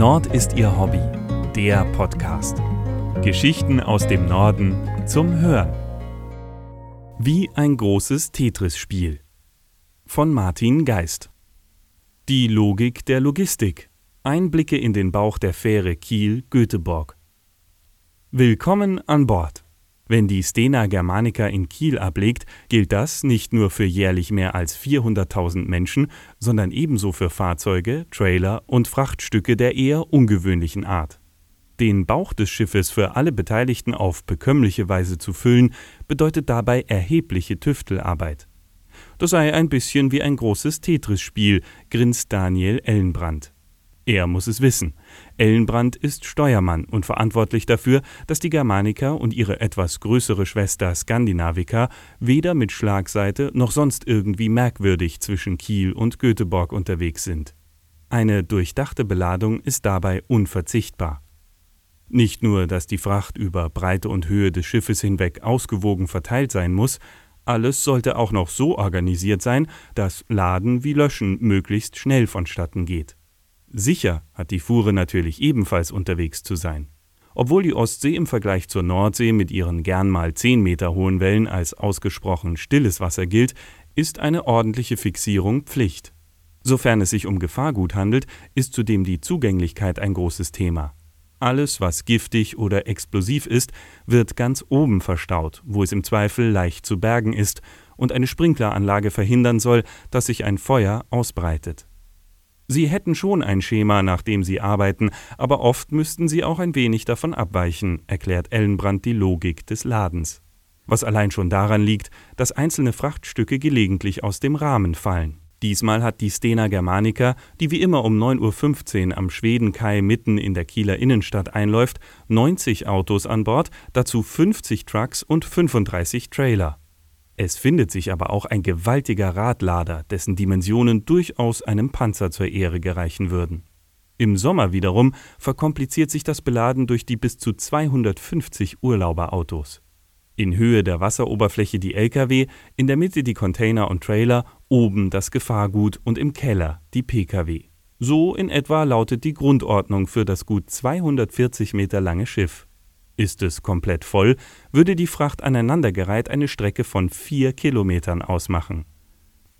Nord ist ihr Hobby, der Podcast. Geschichten aus dem Norden zum Hören. Wie ein großes Tetris-Spiel. Von Martin Geist. Die Logik der Logistik. Einblicke in den Bauch der Fähre Kiel-Göteborg. Willkommen an Bord. Wenn die Stena Germanica in Kiel ablegt, gilt das nicht nur für jährlich mehr als 400.000 Menschen, sondern ebenso für Fahrzeuge, Trailer und Frachtstücke der eher ungewöhnlichen Art. Den Bauch des Schiffes für alle Beteiligten auf bekömmliche Weise zu füllen, bedeutet dabei erhebliche Tüftelarbeit. Das sei ein bisschen wie ein großes Tetris-Spiel, grinst Daniel Ellenbrand. Er muss es wissen. Ellenbrand ist Steuermann und verantwortlich dafür, dass die Germanica und ihre etwas größere Schwester Skandinavica weder mit Schlagseite noch sonst irgendwie merkwürdig zwischen Kiel und Göteborg unterwegs sind. Eine durchdachte Beladung ist dabei unverzichtbar. Nicht nur, dass die Fracht über Breite und Höhe des Schiffes hinweg ausgewogen verteilt sein muss, alles sollte auch noch so organisiert sein, dass Laden wie Löschen möglichst schnell vonstatten geht. Sicher hat die Fuhre natürlich ebenfalls unterwegs zu sein. Obwohl die Ostsee im Vergleich zur Nordsee mit ihren gern mal 10 Meter hohen Wellen als ausgesprochen stilles Wasser gilt, ist eine ordentliche Fixierung Pflicht. Sofern es sich um Gefahrgut handelt, ist zudem die Zugänglichkeit ein großes Thema. Alles, was giftig oder explosiv ist, wird ganz oben verstaut, wo es im Zweifel leicht zu bergen ist und eine Sprinkleranlage verhindern soll, dass sich ein Feuer ausbreitet. Sie hätten schon ein Schema, nach dem sie arbeiten, aber oft müssten sie auch ein wenig davon abweichen, erklärt Ellenbrand die Logik des Ladens. Was allein schon daran liegt, dass einzelne Frachtstücke gelegentlich aus dem Rahmen fallen. Diesmal hat die Stena Germanica, die wie immer um 9.15 Uhr am Schwedenkai mitten in der Kieler Innenstadt einläuft, 90 Autos an Bord, dazu 50 Trucks und 35 Trailer. Es findet sich aber auch ein gewaltiger Radlader, dessen Dimensionen durchaus einem Panzer zur Ehre gereichen würden. Im Sommer wiederum verkompliziert sich das Beladen durch die bis zu 250 Urlauberautos. In Höhe der Wasseroberfläche die Lkw, in der Mitte die Container und Trailer, oben das Gefahrgut und im Keller die Pkw. So in etwa lautet die Grundordnung für das gut 240 Meter lange Schiff. Ist es komplett voll, würde die Fracht aneinandergereiht eine Strecke von vier Kilometern ausmachen.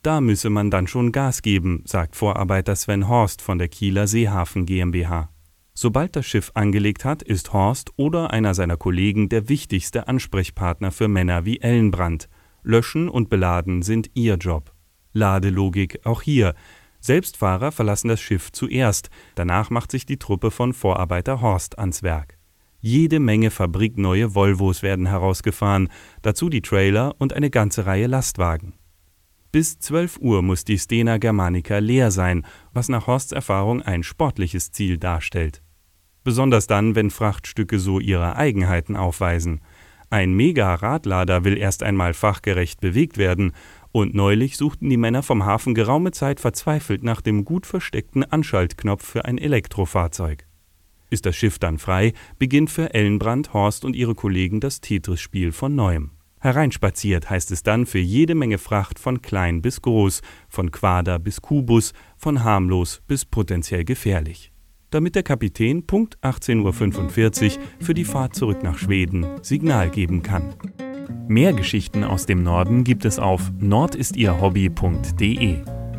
Da müsse man dann schon Gas geben, sagt Vorarbeiter Sven Horst von der Kieler Seehafen GmbH. Sobald das Schiff angelegt hat, ist Horst oder einer seiner Kollegen der wichtigste Ansprechpartner für Männer wie Ellenbrand. Löschen und Beladen sind ihr Job. Ladelogik auch hier. Selbstfahrer verlassen das Schiff zuerst, danach macht sich die Truppe von Vorarbeiter Horst ans Werk. Jede Menge fabrikneue Volvos werden herausgefahren, dazu die Trailer und eine ganze Reihe Lastwagen. Bis 12 Uhr muss die Stena Germanica leer sein, was nach Horsts Erfahrung ein sportliches Ziel darstellt. Besonders dann, wenn Frachtstücke so ihre Eigenheiten aufweisen. Ein Mega-Radlader will erst einmal fachgerecht bewegt werden, und neulich suchten die Männer vom Hafen geraume Zeit verzweifelt nach dem gut versteckten Anschaltknopf für ein Elektrofahrzeug. Ist das Schiff dann frei, beginnt für Ellenbrand, Horst und ihre Kollegen das Tetris-Spiel von neuem. Hereinspaziert heißt es dann für jede Menge Fracht von klein bis groß, von Quader bis Kubus, von harmlos bis potenziell gefährlich. Damit der Kapitän Punkt 18.45 Uhr für die Fahrt zurück nach Schweden Signal geben kann. Mehr Geschichten aus dem Norden gibt es auf nordistierhobby.de.